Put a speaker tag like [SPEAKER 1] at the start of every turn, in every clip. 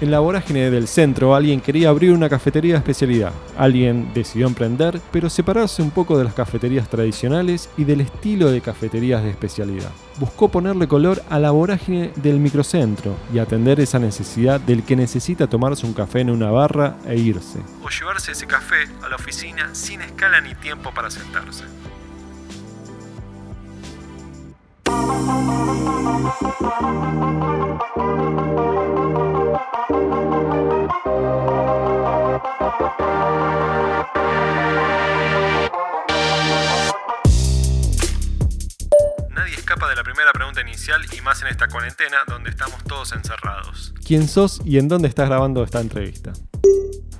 [SPEAKER 1] En la vorágine del centro, alguien quería abrir una cafetería de especialidad. Alguien decidió emprender, pero separarse un poco de las cafeterías tradicionales y del estilo de cafeterías de especialidad. Buscó ponerle color a la vorágine del microcentro y atender esa necesidad del que necesita tomarse un café en una barra e irse.
[SPEAKER 2] O llevarse ese café a la oficina sin escala ni tiempo para sentarse. Esta cuarentena donde estamos todos encerrados.
[SPEAKER 1] ¿Quién sos y en dónde estás grabando esta entrevista?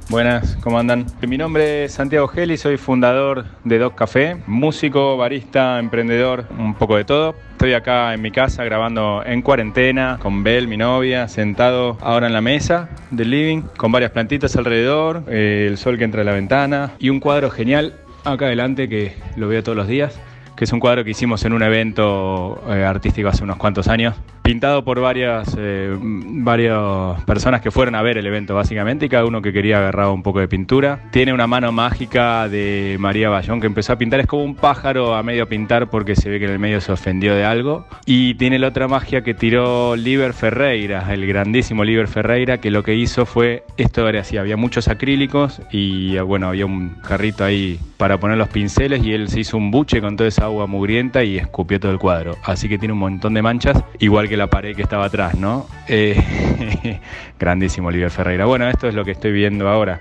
[SPEAKER 3] Buenas, ¿cómo andan? Mi nombre es Santiago Geli, soy fundador de Doc Café, músico, barista, emprendedor, un poco de todo. Estoy acá en mi casa grabando en cuarentena con Bel, mi novia, sentado ahora en la mesa del living con varias plantitas alrededor, eh, el sol que entra de la ventana y un cuadro genial acá adelante que lo veo todos los días, que es un cuadro que hicimos en un evento eh, artístico hace unos cuantos años pintado por varias, eh, varias personas que fueron a ver el evento básicamente y cada uno que quería agarrar un poco de pintura. Tiene una mano mágica de María Bayón que empezó a pintar, es como un pájaro a medio pintar porque se ve que en el medio se ofendió de algo. Y tiene la otra magia que tiró Liber Ferreira, el grandísimo Liber Ferreira, que lo que hizo fue, esto era así, había muchos acrílicos y bueno, había un carrito ahí para poner los pinceles y él se hizo un buche con toda esa agua mugrienta y escupió todo el cuadro. Así que tiene un montón de manchas, igual que la pared que estaba atrás, ¿no? Eh, grandísimo Oliver Ferreira. Bueno, esto es lo que estoy viendo ahora.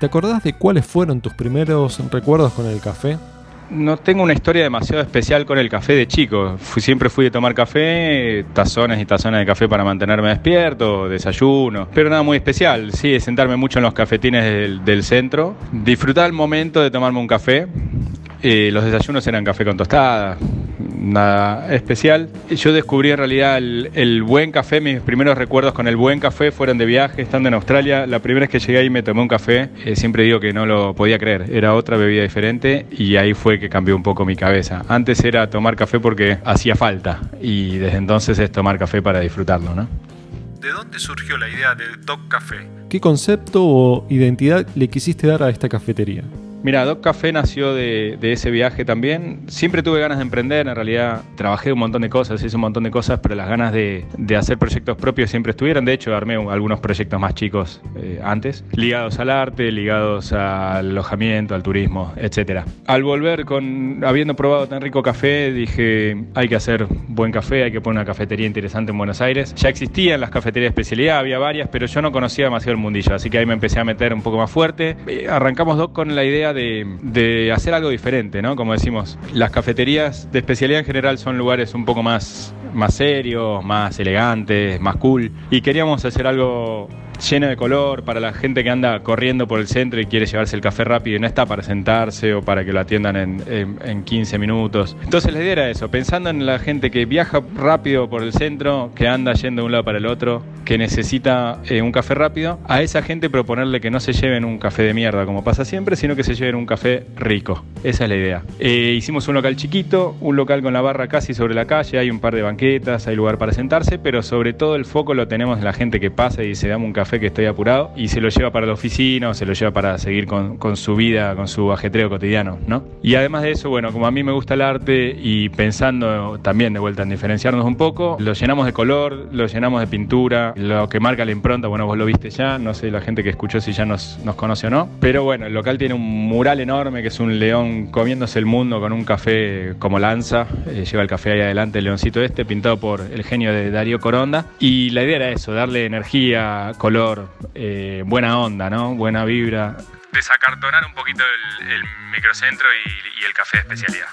[SPEAKER 1] ¿Te acordás de cuáles fueron tus primeros recuerdos con el café?
[SPEAKER 3] No tengo una historia demasiado especial con el café de chico. siempre fui de tomar café, tazones y tazones de café para mantenerme despierto, desayuno, pero nada muy especial. Sí, de sentarme mucho en los cafetines del, del centro, disfrutar el momento de tomarme un café. Eh, los desayunos eran café con tostada, nada especial. Yo descubrí en realidad el, buen café, mis primeros recuerdos con el buen café fueron de viaje, estando en Australia. La primera vez que llegué ahí me tomé un café, eh, siempre digo que no lo podía creer, era otra bebida diferente y ahí fue que cambió un poco mi cabeza. Antes era tomar café porque hacía falta y desde entonces es tomar café para disfrutarlo, ¿no?
[SPEAKER 2] ¿De dónde surgió la idea de Doc Café?
[SPEAKER 1] ¿Qué concepto o identidad le quisiste dar a esta cafetería?
[SPEAKER 3] Mira, Doc Café nació de, ese viaje también. Siempre tuve ganas de emprender, en realidad trabajé un montón de cosas, hice un montón de cosas, pero las ganas de, hacer proyectos propios siempre estuvieron. De hecho, armé algunos proyectos más chicos eh, antes, ligados al arte, ligados al alojamiento, al turismo, etc. Al volver, con habiendo probado tan rico café, dije, hay que hacer buen café, hay que poner una cafetería interesante en Buenos Aires. Ya existían las cafeterías de especialidad, había varias, pero yo no conocía demasiado el mundillo, así que ahí me empecé a meter un poco más fuerte. Eh, arrancamos Doc con la idea de, hacer algo diferente, ¿no? Como decimos, las cafeterías de especialidad en general son lugares un poco más, más serios, más elegantes, más cool. Y queríamos hacer algo lleno de color para la gente que anda corriendo por el centro y quiere llevarse el café rápido y no está para sentarse o para que lo atiendan en, en, 15 minutos. Entonces la idea era eso, pensando en la gente que viaja rápido por el centro, que anda yendo de un lado para el otro, que necesita eh, un café rápido, a esa gente proponerle que no se lleven un café de mierda como pasa siempre, sino que se lleven un café rico. Esa es la idea. Eh, hicimos un local chiquito, un local con la barra casi sobre la calle, hay un par de banquetas, hay lugar para sentarse, pero sobre todo el foco lo tenemos en la gente que pasa y se da un café que estoy apurado y se lo lleva para la oficina o se lo lleva para seguir con, con, su vida, con su ajetreo cotidiano, ¿no? Y además de eso, bueno, como a mí me gusta el arte y pensando también de vuelta en diferenciarnos un poco, lo llenamos de color, lo llenamos de pintura, lo que marca la impronta, bueno, vos lo viste ya, no sé la gente que escuchó si ya nos, nos conoce o no, pero bueno, el local tiene un mural enorme que es un león comiéndose el mundo con un café como lanza, eh, lleva el café ahí adelante, el leoncito este, pintado por el genio de Darío Coronda, y la idea era eso, darle energía, color, eh, buena onda, ¿no? Buena vibra.
[SPEAKER 2] Desacartonar un poquito el, microcentro y, el café de especialidad.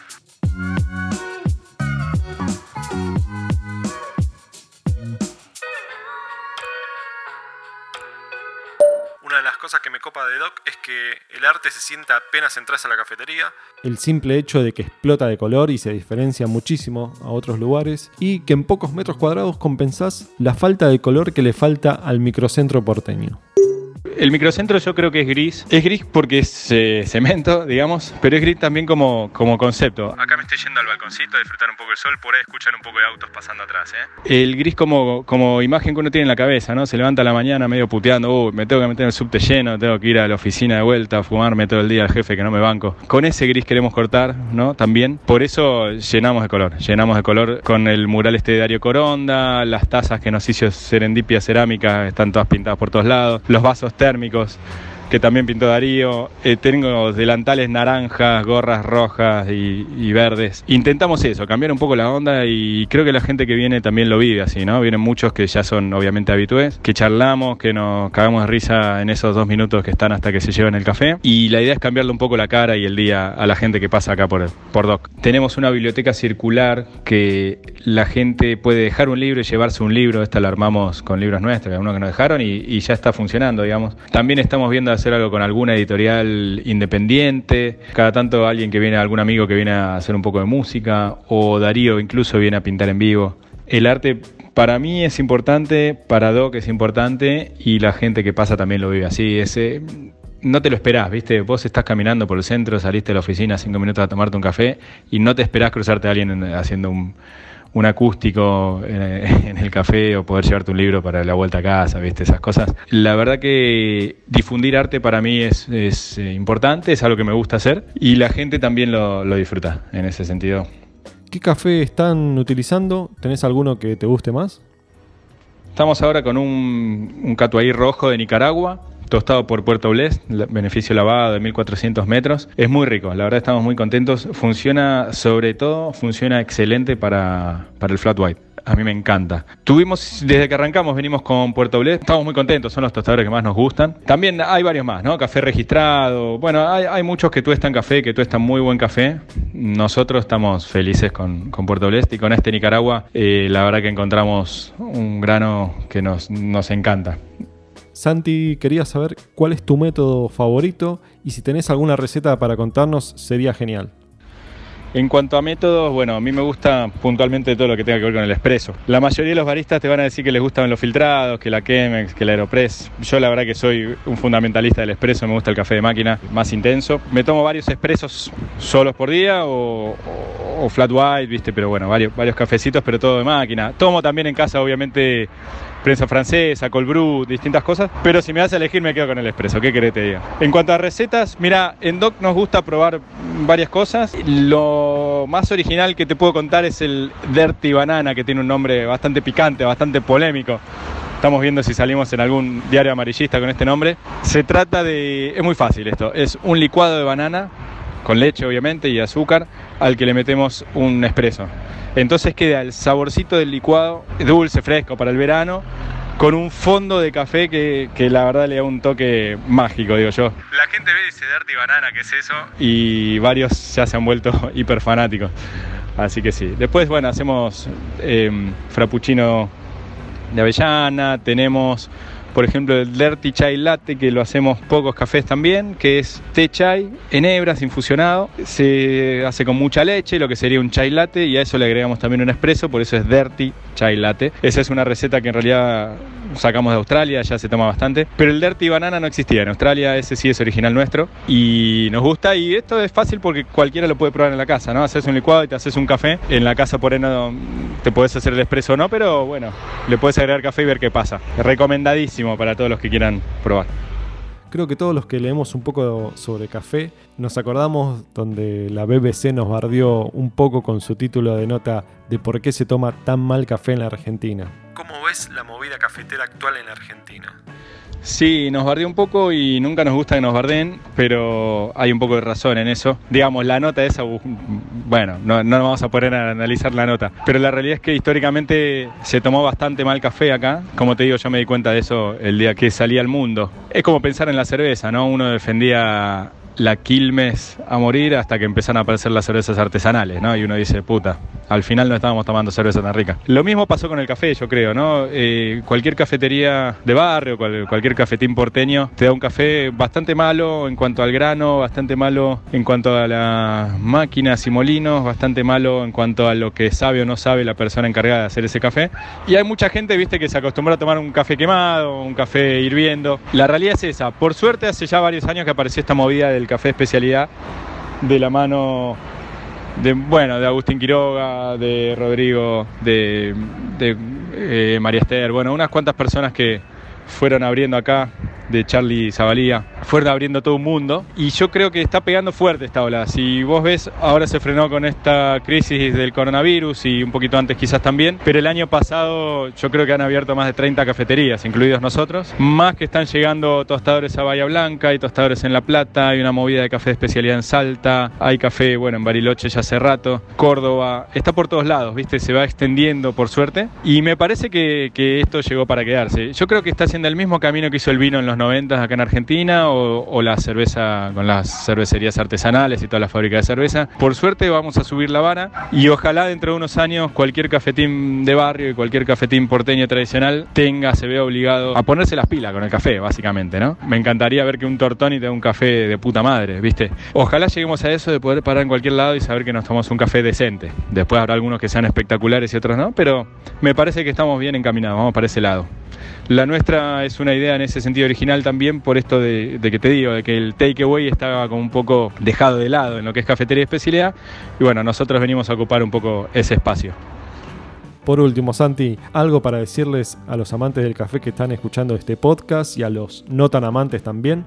[SPEAKER 2] Una de las cosas que me copa de Doc es que el arte se sienta apenas entras a la cafetería.
[SPEAKER 1] El simple hecho de que explota de color y se diferencia muchísimo a otros lugares y que en pocos metros cuadrados compensás la falta de color que le falta al microcentro porteño
[SPEAKER 3] El microcentro yo creo que es gris. Es gris porque es eh, cemento, digamos, pero es gris también como, como concepto. Acá me estoy yendo al balconcito a disfrutar un poco el sol, por ahí escuchar un poco de autos pasando atrás. ¿eh? El gris como, como imagen que uno tiene en la cabeza, ¿no? Se levanta a la mañana medio puteando, uh, me tengo que meter en el subte lleno, tengo que ir a la oficina de vuelta, a fumarme todo el día al jefe que no me banco. Con ese gris queremos cortar, ¿no? También. Por eso llenamos de color. Llenamos de color con el mural este de Dario Coronda, las tazas que nos hizo Serendipia Cerámica, están todas pintadas por todos lados, los vasos térmicos térmicos que también pintó Darío. Eh, tengo delantales naranjas, gorras rojas y, verdes. Intentamos eso, cambiar un poco la onda y creo que la gente que viene también lo vive así, ¿no? Vienen muchos que ya son obviamente habitués, que charlamos, que nos cagamos de risa en esos dos minutos que están hasta que se llevan el café. Y la idea es cambiarle un poco la cara y el día a la gente que pasa acá por, por Doc. Tenemos una biblioteca circular que la gente puede dejar un libro y llevarse un libro. Esta la armamos con libros nuestros, algunos que nos dejaron y, y ya está funcionando, digamos. También estamos viendo hacer algo con alguna editorial independiente, cada tanto alguien que viene, algún amigo que viene a hacer un poco de música, o Darío incluso viene a pintar en vivo. El arte para mí es importante, para Doc es importante y la gente que pasa también lo vive así. Ese, no te lo esperás, ¿viste? Vos estás caminando por el centro, saliste de la oficina cinco minutos a tomarte un café y no te esperás cruzarte a alguien haciendo un, un acústico en, el café o poder llevarte un libro para la vuelta a casa, ¿viste? Esas cosas. La verdad que difundir arte para mí es, eh, importante, es algo que me gusta hacer y la gente también lo, disfruta en ese sentido.
[SPEAKER 1] ¿Qué café están utilizando? ¿Tenés alguno que te guste más?
[SPEAKER 3] Estamos ahora con un, un catuaí rojo de Nicaragua, tostado por Puerto Blest, beneficio lavado de 1400 metros. Es muy rico, la verdad estamos muy contentos. Funciona, sobre todo, funciona excelente para, para el flat white. A mí me encanta. Tuvimos, desde que arrancamos, venimos con Puerto Blest. Estamos muy contentos, son los tostadores que más nos gustan. También hay varios más, ¿no? Café registrado. Bueno, hay, hay muchos que tuestan café, que tuestan muy buen café. Nosotros estamos felices con, con Puerto Blest y con este Nicaragua. Eh, la verdad que encontramos un grano que nos, nos encanta.
[SPEAKER 1] Santi, quería saber cuál es tu método favorito y si tenés alguna receta para contarnos sería genial.
[SPEAKER 3] En cuanto a métodos, bueno, a mí me gusta puntualmente todo lo que tenga que ver con el expreso. La mayoría de los baristas te van a decir que les gustan los filtrados, que la Chemex, que la Aeropress. Yo la verdad que soy un fundamentalista del expreso, me gusta el café de máquina más intenso. Me tomo varios expresos solos por día o, flat white, viste, pero bueno, varios, cafecitos, pero todo de máquina. Tomo también en casa, obviamente, prensa francesa, cold brew, distintas cosas. Pero si me das a elegir, me quedo con el espresso. ¿Qué querés te diga? En cuanto a recetas, mira, en Doc nos gusta probar varias cosas. Más original que te puedo contar es el Dirty Banana, que tiene un nombre bastante picante, bastante polémico. Estamos viendo si salimos en algún diario amarillista con este nombre. Se trata de. Es muy fácil esto. Es un licuado de banana, con leche obviamente y azúcar, al que le metemos un espresso. Entonces queda el saborcito del licuado, dulce, fresco para el verano, con un fondo de café que, la verdad le da un toque mágico, digo yo. La gente ve ese Dirty Banana, ¿qué es eso? Y varios ya se han vuelto hiper fanáticos. Así que sí. Después, bueno, hacemos eh, frappuccino de avellana, tenemos por ejemplo el Dirty Chai Latte, que lo hacemos pocos cafés también, que es té chai en hebras infusionado. Se hace con mucha leche, lo que sería un chai latte, y a eso le agregamos también un espresso, por eso es Dirty Chai Latte. Esa es una receta que en realidad sacamos de Australia, ya se toma bastante. Pero el Dirty Banana no existía en Australia, ese sí es original nuestro y nos gusta. Y esto es fácil porque cualquiera lo puede probar en la casa, ¿no? Haces un licuado y te haces un café. En la casa por ahí te puedes hacer el expreso o no, pero bueno, le puedes agregar café y ver qué pasa. Recomendadísimo para todos los que quieran probar.
[SPEAKER 1] Creo que todos los que leemos un poco sobre café nos acordamos donde la BBC nos bardió un poco con su título de nota de por qué se toma tan mal café en la Argentina.
[SPEAKER 2] ¿Cómo ves la movida cafetera actual en Argentina?
[SPEAKER 3] Sí, nos bardeó un poco y nunca nos gusta que nos barden, pero hay un poco de razón en eso. Digamos, la nota esa, bueno, no, no vamos a poder analizar la nota, pero la realidad es que históricamente se tomó bastante mal café acá. Como te digo, yo me di cuenta de eso el día que salí al mundo. Es como pensar en la cerveza, ¿no? Uno defendía la Quilmes a morir hasta que empezaron a aparecer las cervezas artesanales, ¿no? Y uno dice, puta, al final no estábamos tomando cerveza tan rica. Lo mismo pasó con el café, yo creo, ¿no? Eh, cualquier cafetería de barrio, cualquier cafetín porteño, te da un café bastante malo en cuanto al grano, bastante malo en cuanto a las máquinas y molinos, bastante malo en cuanto a lo que sabe o no sabe la persona encargada de hacer ese café. Y hay mucha gente, viste, que se acostumbra a tomar un café quemado, un café hirviendo. La realidad es esa. Por suerte, hace ya varios años que apareció esta movida del café especialidad de la mano de, bueno, de Agustín Quiroga, de Rodrigo, de, eh, María Esther, bueno, unas cuantas personas que fueron abriendo acá de Charlie Zabalía, fueron abriendo todo un mundo y yo creo que está pegando fuerte esta ola. Si vos ves, ahora se frenó con esta crisis del coronavirus y un poquito antes quizás también, pero el año pasado yo creo que han abierto más de 30 cafeterías, incluidos nosotros, más que están llegando tostadores a Bahía Blanca, hay tostadores en La Plata, hay una movida de café de especialidad en Salta, hay café, bueno, en Bariloche ya hace rato, Córdoba, está por todos lados, ¿viste? Se va extendiendo por suerte y me parece que, que esto llegó para quedarse. Yo creo que está haciendo el mismo camino que hizo el vino en los 90 acá en Argentina o, la cerveza con las cervecerías artesanales y todas las fábricas de cerveza. Por suerte vamos a subir la vara y ojalá dentro de unos años cualquier cafetín de barrio y cualquier cafetín porteño tradicional tenga, se vea obligado a ponerse las pilas con el café, básicamente, ¿no? Me encantaría ver que un tortoni te dé un café de puta madre, ¿viste? Ojalá lleguemos a eso de poder parar en cualquier lado y saber que nos tomamos un café decente. Después habrá algunos que sean espectaculares y otros no, pero me parece que estamos bien encaminados, vamos para ese lado. La nuestra es una idea en ese sentido original también por esto de, que te digo, de que el takeaway estaba como un poco dejado de lado en lo que es cafetería de especialidad y bueno, nosotros venimos a ocupar un poco ese espacio.
[SPEAKER 1] Por último, Santi, algo para decirles a los amantes del café que están escuchando este podcast y a los no tan amantes también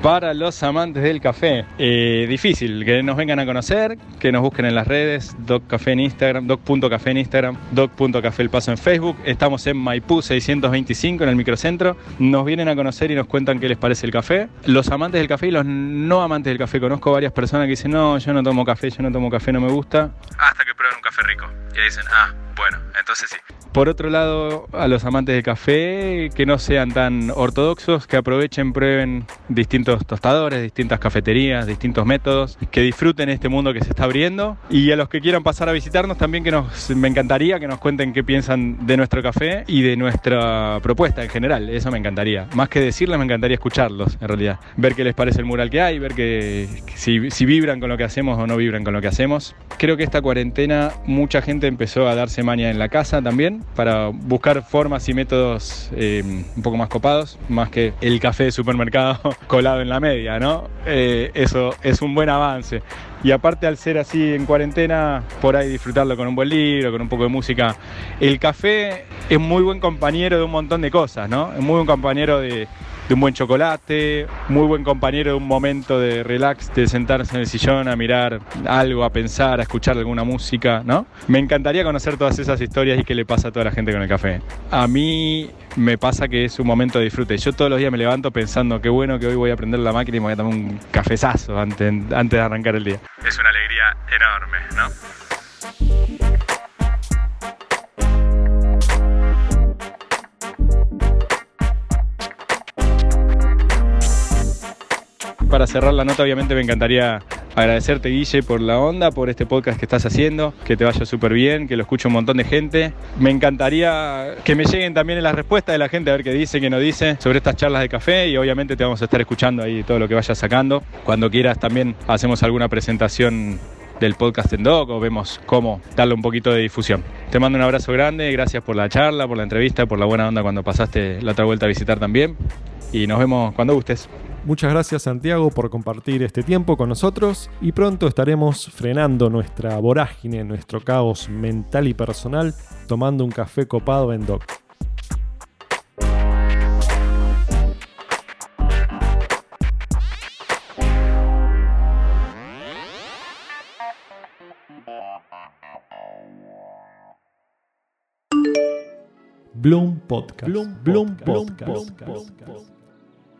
[SPEAKER 3] para los amantes del café. Eh, difícil, que nos vengan a conocer, que nos busquen en las redes, DocCafé en Instagram, doc.café en Instagram, doc.café el paso en Facebook. Estamos en Maipú 625 en el microcentro. Nos vienen a conocer y nos cuentan qué les parece el café. Los amantes del café y los no amantes del café. Conozco varias personas que dicen, no, yo no tomo café, yo no tomo café, no me gusta.
[SPEAKER 2] Hasta que prueban un café rico. Y dicen, ah, bueno, entonces sí.
[SPEAKER 3] Por otro lado, a los amantes del café, que no sean tan ortodoxos, que aprovechen, prueben distintos tostadores, distintas cafeterías, distintos métodos, que disfruten este mundo que se está abriendo. Y a los que quieran pasar a visitarnos también, que nos, me encantaría que nos cuenten qué piensan de nuestro café y de nuestra propuesta en general. Eso me encantaría. Más que decirles, me encantaría escucharlos, en realidad. Ver qué les parece el mural que hay, ver que, si, si vibran con lo que hacemos o no vibran con lo que hacemos. Creo que esta cuarentena mucha gente empezó a darse maña en la casa también para buscar formas y métodos eh, un poco más copados, más que el café de supermercado colado en la media, ¿no? Eh, eso es un buen avance. Y aparte al ser así en cuarentena, por ahí disfrutarlo con un buen libro, con un poco de música. El café es muy buen compañero de un montón de cosas, ¿no? Es muy buen compañero de, de un buen chocolate, muy buen compañero de un momento de relax, de sentarse en el sillón a mirar algo, a pensar, a escuchar alguna música, ¿no? Me encantaría conocer todas esas historias y qué le pasa a toda la gente con el café. A mí me pasa que es un momento de disfrute. Yo todos los días me levanto pensando qué bueno que hoy voy a prender la máquina y me voy a tomar un cafezazo antes, antes de arrancar el día.
[SPEAKER 2] Es una alegría enorme, ¿no?
[SPEAKER 3] Para cerrar la nota, obviamente me encantaría agradecerte, Guille, por la onda, por este podcast que estás haciendo, que te vaya súper bien, que lo escuche un montón de gente. Me encantaría que me lleguen también las respuestas de la gente, a ver qué dice, qué no dice sobre estas charlas de café y obviamente te vamos a estar escuchando ahí todo lo que vayas sacando. Cuando quieras también hacemos alguna presentación del podcast en Doc o vemos cómo darle un poquito de difusión. Te mando un abrazo grande, gracias por la charla, por la entrevista, por la buena onda cuando pasaste la otra vuelta a visitar también y nos vemos cuando gustes.
[SPEAKER 1] Muchas gracias Santiago por compartir este tiempo con nosotros y pronto estaremos frenando nuestra vorágine, nuestro caos mental y personal tomando un café copado en Doc. Bloom Podcast. Bloom, Podcast.